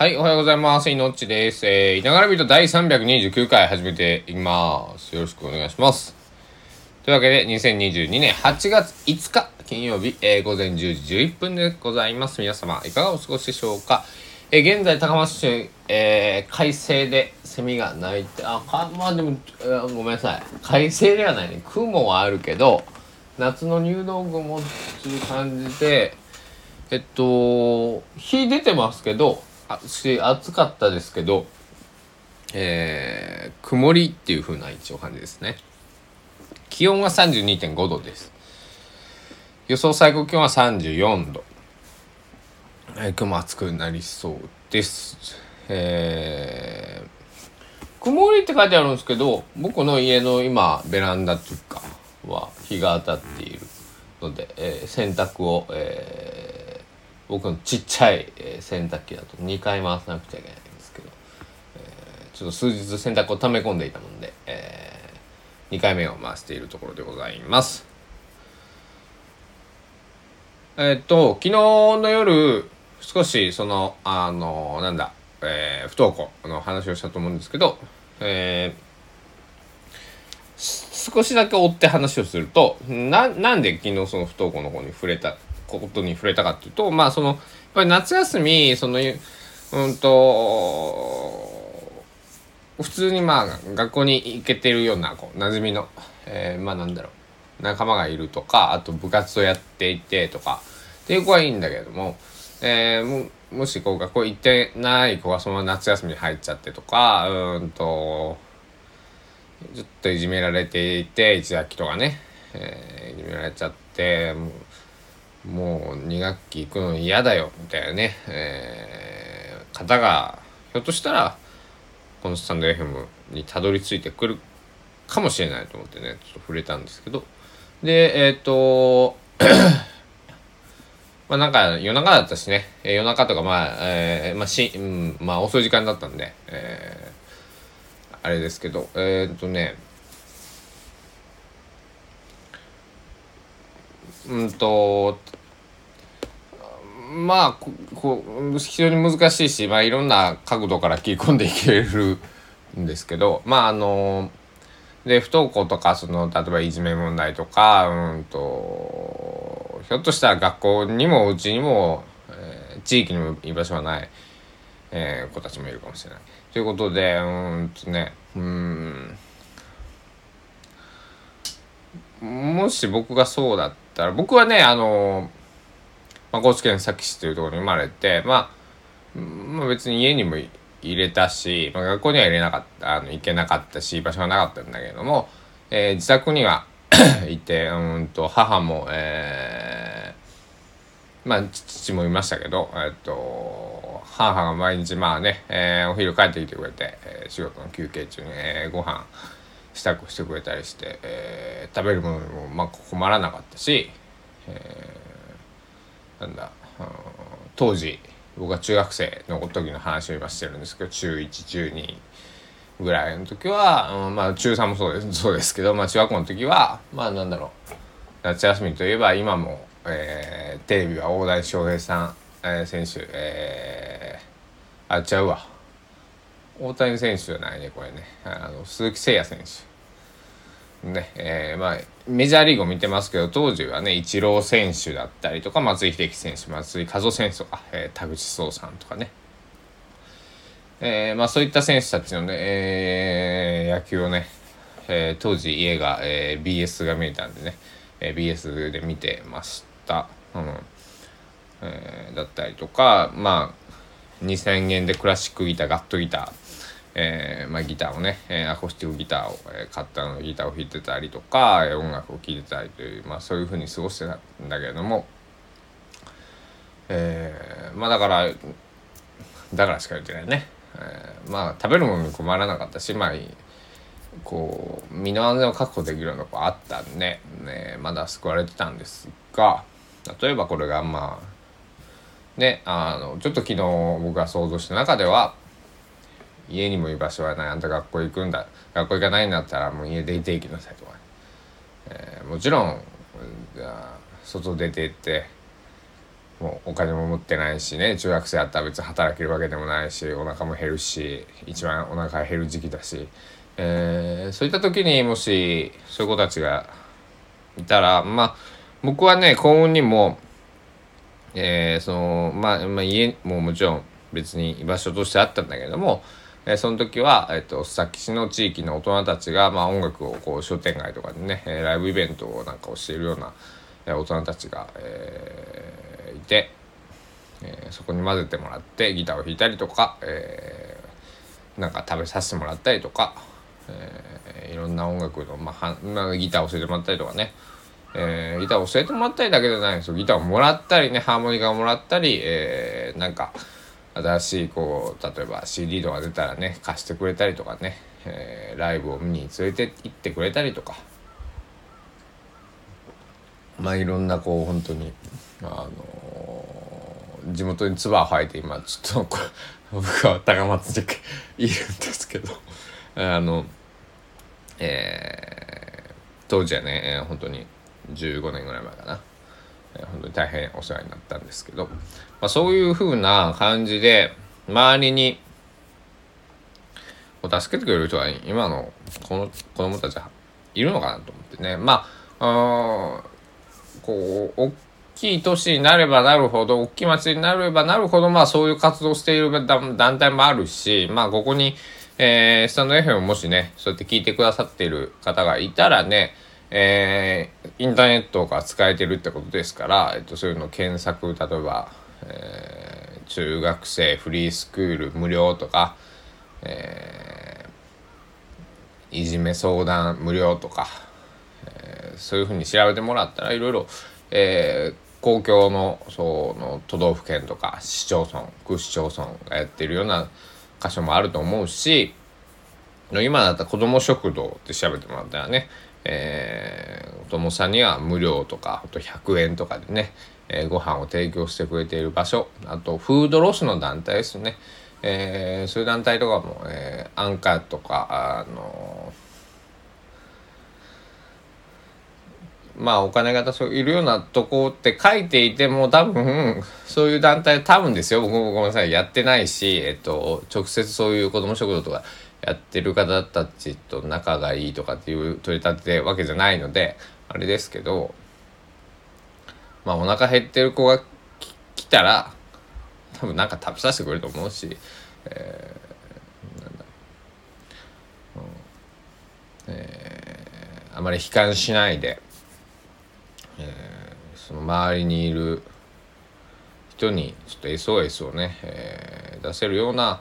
はい、おはようございます。いのっちです。えー、いながらビート第329回始めていきます。よろしくお願いします。というわけで、2022年8月5日金曜日、えー、午前10時11分でございます。皆様、いかがお過ごしでしょうか？えー、現在、高松市、えー、快晴でセミが鳴いて、あ、か、まあでも、えーごめんなさい。快晴ではないね。雲はあるけど、夏の入道雲っていう感じで、えっと、日出てますけど、し暑かったですけど、えー、曇りっていう風な一応感じですね。気温は32.5度です。予想最高気温は34度。えー、雲暑くなりそうです。えー、曇りって書いてあるんですけど、僕の家の今、ベランダっていうか、は日が当たっているので、えー洗濯を、えー僕のちっちゃい、え洗濯機だと2回回さなくちゃいけないんですけど、えーちょっと数日洗濯を溜め込んでいたもんで、え2回目を回しているところでございます。えーっと、昨日の夜、少しその、あの、なんだ、えー不登校の話をしたと思うんですけど、えー少しだけ追って話をするとななんで昨日その不登校の子に触れたことに触れたかっていうとまあそのやっぱり夏休みそのうんと普通にまあ学校に行けてるようなこう馴染みの、えーまあなんだろう仲間がいるとかあと部活をやっていてとかっていう子はいいんだけれども、えーももしこう学校行ってない子がそのまま夏休みに入っちゃってとかうんとちょっといじめられていて一学期とかね、えーいじめられちゃってもう2学期行くの嫌だよみたいなね、えー方がひょっとしたらこのスタンド FM にたどり着いてくるかもしれないと思ってねちょっと触れたんですけど。でえっ、と まあなんか夜中だったしね、えー夜中とかまあ、えーまあし、うん、まあ遅い時間だったんで、えーあれですけどえーっとねうんとまあここ非常に難しいし、まあ、いろんな角度から切り込んでいけるんですけどまああので不登校とかその例えばいじめ問題とかうんとひょっとしたら学校にもうちにも、えー地域にも居場所がない、えー子たちもいるかもしれない。ということでうんとねうんもし僕がそうだったら僕はねあの、まあ、高知県佐木市というところに生まれて、まあ、まあ別に家にも入れたし、まあ、学校には入れなかったあの行けなかったし居場所がなかったんだけども、えー自宅には いてうんと母もえーまあ父もいましたけど、えっと母が毎日まあね、えーお昼帰ってきてくれて、えー仕事の休憩中に、えーご飯支度してくれたりして、えー食べるものにもまあ困らなかったし、えーなんだ、うん当時僕が中学生の時の話を今してるんですけど中1中2ぐらいの時は、うんまあ中3もそうです そうですけど、まあ、中学校の時はまあなんだろう夏休みといえば今も、えーテレビは大谷翔平さん、えー選手、えーあちゃうわ。大谷選手じゃないねこれね。あの鈴木誠也選手。ねえーまあメジャーリーグを見てますけど当時はねイチロー選手だったりとか松井秀喜選手松井一夫選手とか、えー田口壮さんとかね。えーまあそういった選手たちのね、えー野球をね、えー当時家が、えー BS が見えたんでね、えー BS で見てました、うん。えーだったりとかまあ2,000円でクラシックギターガットギター、えーまあ、ギターをね、えーアコースティックギターを、えー買ったのギターを弾いてたりとか、えー音楽を聴いてたりという、まあ、そういうふうに過ごしてたんだけれども、えーまあだからだからしか言ってないね、えーまあ食べるものに困らなかったしまあこう身の安全を確保できるようなとこあったんで、ね、まだ救われてたんですが例えばこれがまあねあのちょっと昨日僕が想像した中では家にも居場所はない。あんた学校行くんだ。学校行かないんだったらもう家出て行きなさいとか、えーもちろん外出て行ってもうお金も持ってないしね。中学生だったら別に働けるわけでもないしお腹も減るし一番お腹減る時期だし、えー、そういった時にもしそういう子たちがいたらまあ僕はね幸運にも、えー、そのまあ、まあ、家ももちろん別に居場所としてあったんだけども、え、その時は、えーと、須崎市の地域の大人たちが、まあ、音楽をこう商店街とかでね、え、ライブイベントをなんかをしているような、え、大人たちが、えー、いて、えー、そこに混ぜてもらってギターを弾いたりとか、えー、なんか食べさせてもらったりとか、えー、いろんな音楽の、まあ、はギターを教えてもらったりとかね、えー、ギターを教えてもらったりだけじゃないんですよ。ギターをもらったりねハーモニカをもらったり、えー、なんか新しいこう例えば CD とか出たらね貸してくれたりとかね、えー、ライブを見に連れて行ってくれたりとか。まあいろんなこう本当にあのー、地元に唾を吐いて今ちょっと僕は高松にいるんですけどあのえー、当時はね、えー、本当に15年ぐらい前かな。え本当に大変お世話になったんですけど、まあ、そういう風な感じで周りに助けてくれる人は今のこの子供たちはいるのかなと思ってね。まあこう大きい都市になればなるほど大きい町になればなるほどまあそういう活動している団体もあるしまあここに、えー、スタンド FM もしねそうやって聞いてくださっている方がいたらねえー、インターネットが使えてるってことですから、えっと、そういうの検索例えば、えー、中学生フリースクール無料とか、えー、いじめ相談無料とか、えー、そういうふうに調べてもらったらいろいろ、公共のその都道府県とか市町村区市町村がやってるような箇所もあると思うし今だったら子ども食堂って調べてもらったらねえー、お友さんには無料とかあと100円とかでね、えー、ご飯を提供してくれている場所あとフードロスの団体ですね、えー、そういう団体とかも、えー、アンカーとかあのまあお金がそういるようなとこって書いていても多分そういう団体多分ですよ。僕もごめんなさい。やってないし、えっと、直接そういう子ども食堂とかやってる方たちと仲がいいとかっていう取り立てわけじゃないのであれですけどまあお腹減ってる子が来たら多分なんか食べさせてくれると思うし、えー、なんだ、う。ん。えー、あまり悲観しないで、えー、その周りにいる人にちょっと SOS をね、えー、出せるような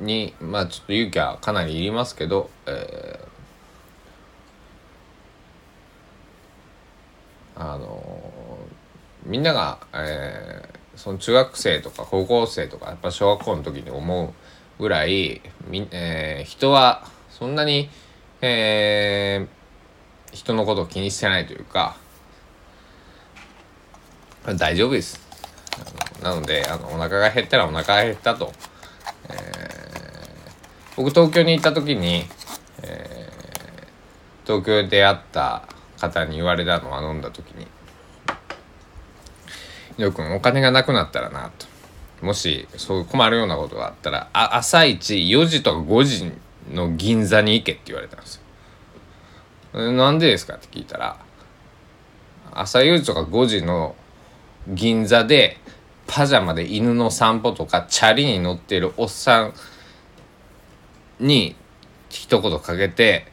にまあちょっと勇気はかなりいりますけど、えー、あのみんなが、えー、その中学生とか高校生とかやっぱ小学校の時に思うぐらいみ、えー、人はそんなに、えー、人のことを気にしてないというか大丈夫です。なのであのお腹が減ったらお腹が減ったと。えー、僕東京に行った時に、えー、東京で出会った方に言われたのは飲んだ時に「よくんお金がなくなったらな」と。もしそう困るようなことがあったらあ朝一4時とか5時の銀座に行けって言われたんですよ。なんでですかって聞いたら朝4時とか5時の銀座でパジャマで犬の散歩とかチャリに乗ってるおっさんに一言かけて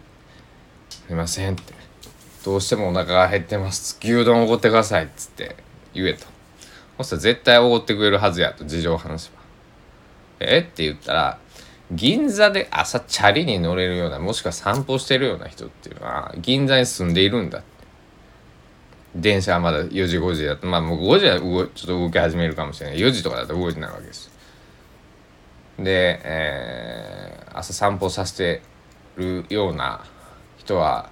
「すいません」って「どうしてもお腹が減ってます牛丼おごってください」っつって言えとそしたら絶対おごってくれるはずやと事情を話せば「え？っ?」て言ったら銀座で朝チャリに乗れるようなもしくは散歩してるような人っていうのは銀座に住んでいるんだ電車はまだ4時5時だと。まあもう5時は動ちょっと動き始めるかもしれない。4時とかだと動いてないわけです。で、えー、朝散歩させてるような人は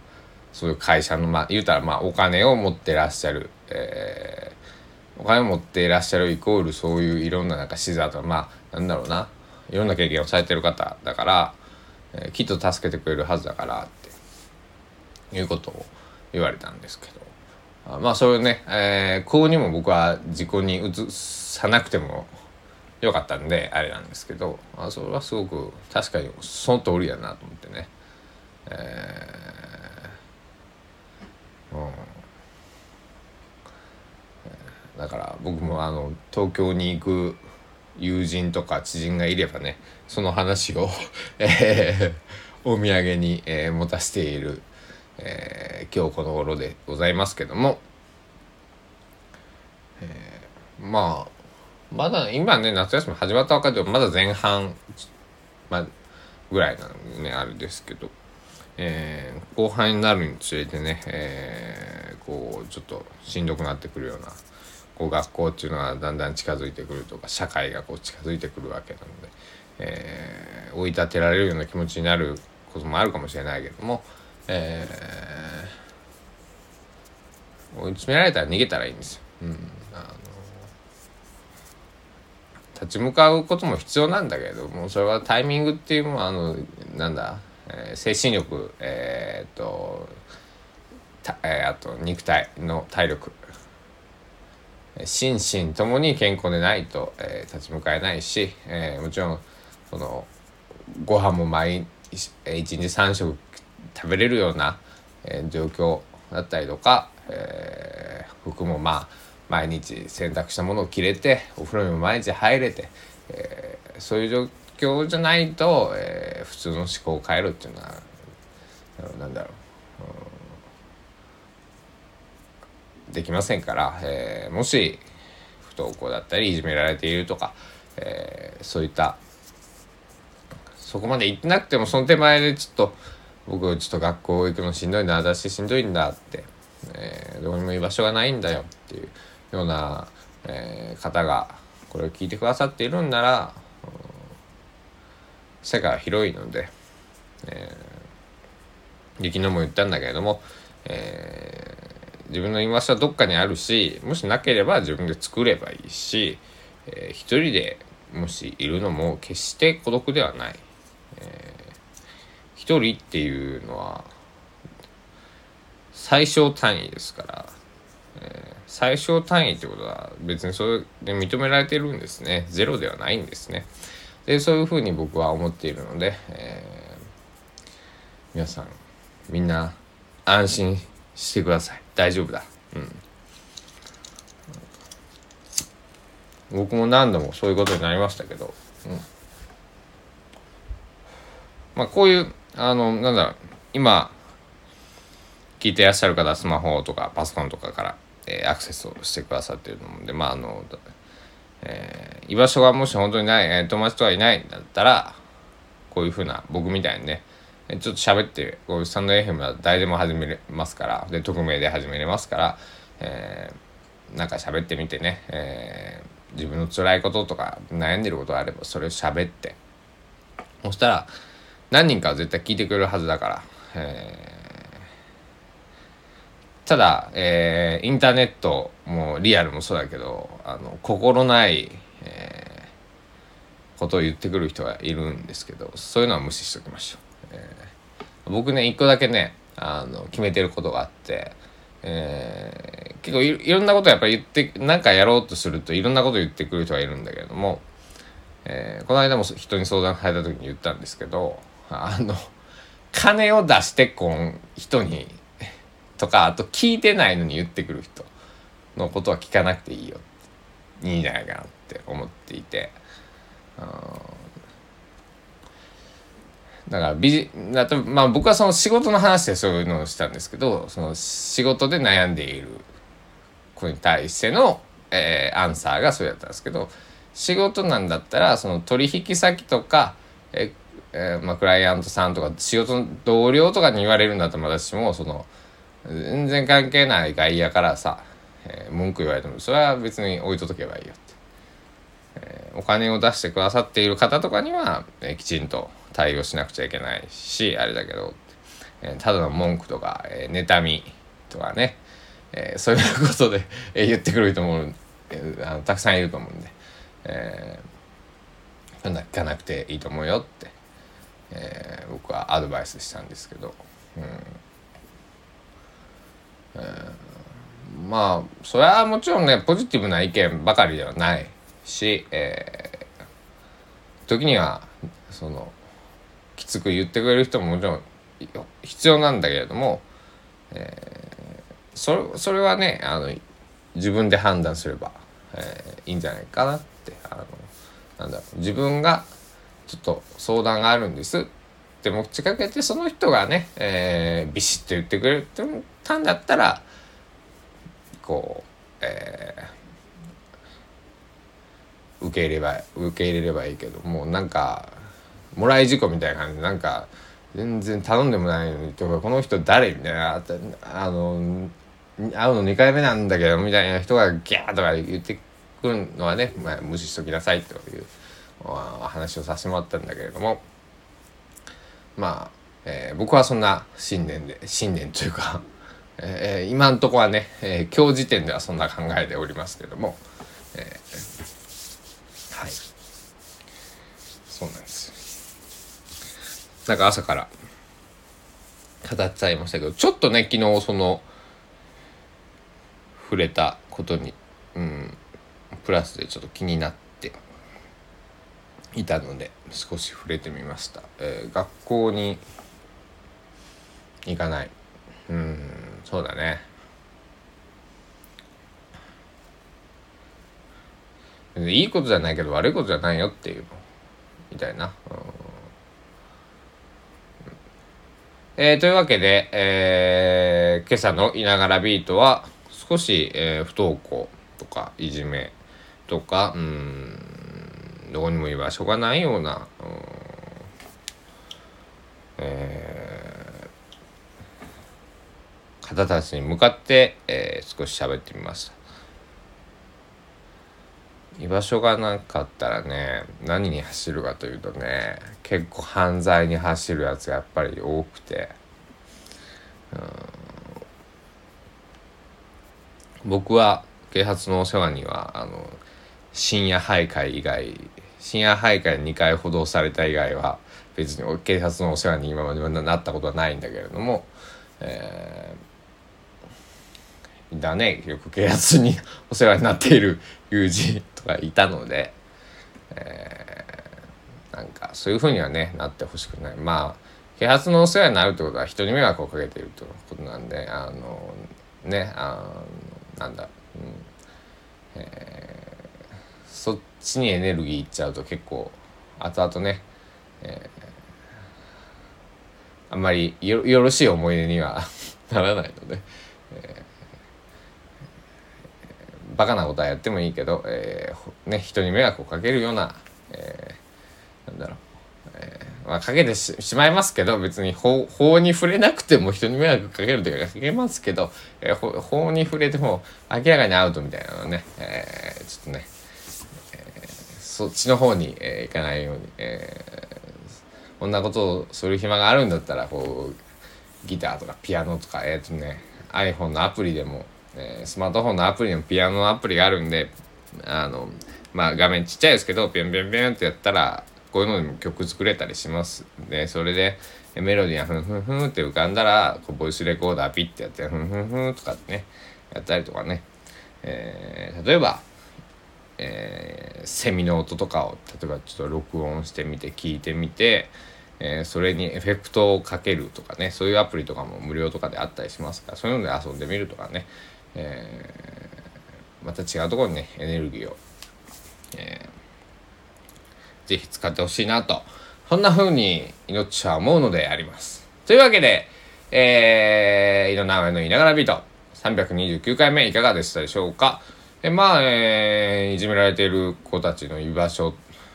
そういう会社のまあ言うたらまあお金を持ってらっしゃる、えー、お金持っていらっしゃるイコールそういういろんななんか資産とまあなんだろうな。いろんな経験をされてる方だから、えー、きっと助けてくれるはずだからっていうことを言われたんですけど。あまあそれをね、えー、幸にも僕は自己に移さなくてもよかったんであれなんですけどあそれはすごく確かにその通りやなと思ってね、えーうん、だから僕もあの東京に行く友人とか知人がいればねその話を えー、お土産に、えー、持たせている、えー、今日この頃でございますけども、えー、まあまだ今ね夏休み始まったわけでもまだ前半、まあ、ぐらいなのでねあれですけど、えー、後半になるにつれてね、えー、こうちょっとしんどくなってくるようなこう学校っていうのはだんだん近づいてくるとか社会がこう近づいてくるわけなので、えー、追い立てられるような気持ちになることもあるかもしれないけども、えー、追い詰められたら逃げたらいいんですよ。うんあの立ち向かうことも必要なんだけどもそれはタイミングっていうのはあのなんだ、えー、精神力えー、っとえー、あと肉体の体力心身ともに健康でないと、えー、立ち向かえないし、えー、もちろんそのご飯も毎日1日3食食べれるような、えー、状況だったりとか、えー、服もまあ毎日洗濯したものを着れてお風呂にも毎日入れて、えー、そういう状況じゃないと、えー、普通の思考を変えるっていうのは何だろう、できませんから、えー、もし不登校だったりいじめられているとか、えー、そういったそこまで行ってなくてもその手前でちょっと僕ちょっと学校行くのしんどいな私しんどいんだって、えー、どこにも居場所がないんだよっていうような、えー、方がこれを聞いてくださっているんなら、世界は広いので、えー、昨日も言ったんだけれども、えー、自分の居場所はどっかにあるしもしなければ自分で作ればいいし、えー、一人でもしいるのも決して孤独ではない。えー、一人っていうのは最小単位ですから、えー、最小単位ってことは別にそれで認められてるんですね。ゼロではないんですね。でそういうふうに僕は思っているので、えー、皆さんみんな安心してください。大丈夫だ。うん。僕も何度もそういうことになりましたけど、うん、まあこういうあのなんだ今聞いてらっしゃる方はスマホとかパソコンとかからえー、アクセスをしてくださってるのでまああの、えー、居場所がもし本当にない、えー、友達とはいないんだったらこういうふうな僕みたいにねちょっと喋ってこうスタンド FM は誰でも始めれますからで匿名で始めれますから、えー、なんか喋ってみてね、えー、自分の辛いこととか悩んでることがあればそれを喋って。そしたら何人かは絶対聞いてくれるはずだから、えーただ、えー、インターネットもリアルもそうだけどあの心ない、えー、ことを言ってくる人がいるんですけどそういうのは無視しておきましょう、えー、僕ね一個だけねあの決めてることがあって、えー、結構いろんなことやっぱり言って何かやろうとするといろんなこと言ってくる人がいるんだけれども、えー、この間も人に相談された時に言ったんですけどあの金を出してこん人にとかあと聞いてないのに言ってくる人のことは聞かなくていいよ。いいんじゃないかなって思っていてだからビジだとまあ僕はその仕事の話でそういうのをしたんですけどその仕事で悩んでいる子に対しての、えー、アンサーがそうやったんですけど仕事なんだったらその取引先とかええー、まあ、クライアントさんとか仕事の同僚とかに言われるんだったら私もその全然関係ない外野からさ、えー、文句言われてもそれは別に置いとけばいいよって、えー、お金を出してくださっている方とかには、えー、きちんと対応しなくちゃいけないしあれだけど、えただの文句とか、え妬みとかね、えそういうことで、え言ってくる人も、えあのたくさんいると思うんで、えそんな聞かなくていいと思うよって、え僕はアドバイスしたんですけど。うんまあそれはもちろんねポジティブな意見ばかりではないし、えー、時にはそのきつく言ってくれる人ももちろん必要なんだけれども、えー、それそれはねあの自分で判断すれば、えー、いいんじゃないかなってあのなんだろう自分がちょっと相談があるんですって持ちかけてその人がね、えー、ビシッと言ってくれたんだったらこう、えー、受け入れば受け入れればいいけどもうなんかもらい事故みたいな感じでなんか全然頼んでもないのにとかこの人誰みたいなあの会うの2回目なんだけどみたいな人がギャーとか言ってくるのはね、まあ、無視しときなさいという話をさせてもらったんだけれどもまあ、えー、僕はそんな信念で信念というか、えー、今んとこはね、えー、今日時点ではそんな考えておりますけども、えー、はいそうなんですなんか朝から。語っちゃいましたけどちょっとね昨日その触れたことに、うん、プラスでちょっと気になっていたので少し触れてみました、えー、学校に行かない。うんそうだね。いいことじゃないけど悪いことじゃないよっていうみたいな、うん。えー、というわけで、えー、今朝の「いながらビートは」少し、えー、不登校とかいじめとかうんどこにも居場所がないような、うえー、方たちに向かって、えー、少し喋ってみました。居場所がなかったらね何に走るかというとね結構犯罪に走るやつがやっぱり多くて、うん。僕は警察のお世話にはあの深夜徘徊以外深夜徘徊2回補導された以外は別に警察のお世話に今までなったことはないんだけれども、えー、だねよく警察に お世話になっている友人とかいたので、えー、なんかそういうふうにはねなってほしくない。まあ警察のお世話になるってことは人に迷惑をかけているということなんであのねあのなんだ、うんえー、そっちにエネルギーいっちゃうと結構後々ね、えー、あんまりよよろしい思い出には ならないので、えー、バカなことはやってもいいけど、えーね、人に迷惑をかけるような、えー、なんだろうえー、まあ、かけてしまいますけど別に法法に触れなくても人に迷惑をかけるというかかけますけど、えー、法に触れても明らかにアウトみたいなのね、えー、ちょっとね、えー、そっちの方に、えー、行かないように、えー、こんなことをする暇があるんだったらこうギターとかピアノとかえっ、ー、とね iPhone のアプリでも、えー、スマートフォンのアプリでもピアノのアプリがあるんであのまあ画面ちっちゃいですけどピョンピョンピョンってやったらこういうのでも曲作れたりします。でそれでメロディーがふんふんふんって浮かんだらこうボイスレコーダーピッてやってふんふんふんとかってねやったりとかね、えー、例えば、えー、セミの音とかを例えばちょっと録音してみて聞いてみて、えー、それにエフェクトをかけるとかねそういうアプリとかも無料とかであったりしますからそういうので遊んでみるとかね、えー、また違うところにねエネルギーを、えーぜひ使ってほしいなと、そんな風に命は思うのであります。というわけで、えー、井の名前のいながらビート、329回目いかがでしたでしょうか。えまあ、えー、いじめられている子たちの居場所、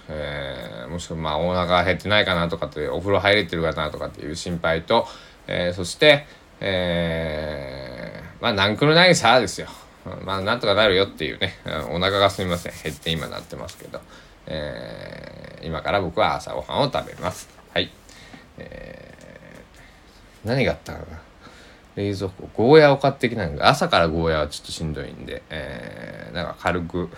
えー、もしくはまあお腹減ってないかなとかってお風呂入れてるかなとかっていう心配と、えー、そして、えー、まあなんくるないさですよ。まあなんとかなるよっていうね、お腹がすみません。減って今なってますけど。えー、今から僕は朝ごはんを食べます。はい。えー、何があったかな。冷蔵庫、ゴーヤを買ってきたんで、朝からゴーヤはちょっとしんどいんで、えー、なんか軽く、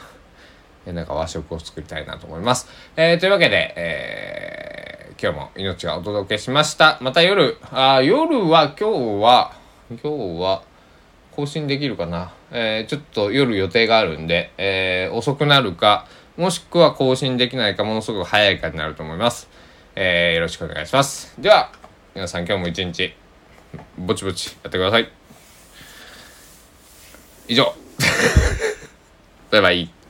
なんか和食を作りたいなと思います。えー、というわけで、えー、今日も命がお届けしました。また夜、あ夜は、今日は、今日は、更新できるかな。えー、ちょっと夜予定があるんで、えー、遅くなるか、もしくは更新できないか、ものすごく早いかになると思います。えー、よろしくお願いします。では、皆さん今日も一日、ぼちぼちやってください。以上。バイバイ。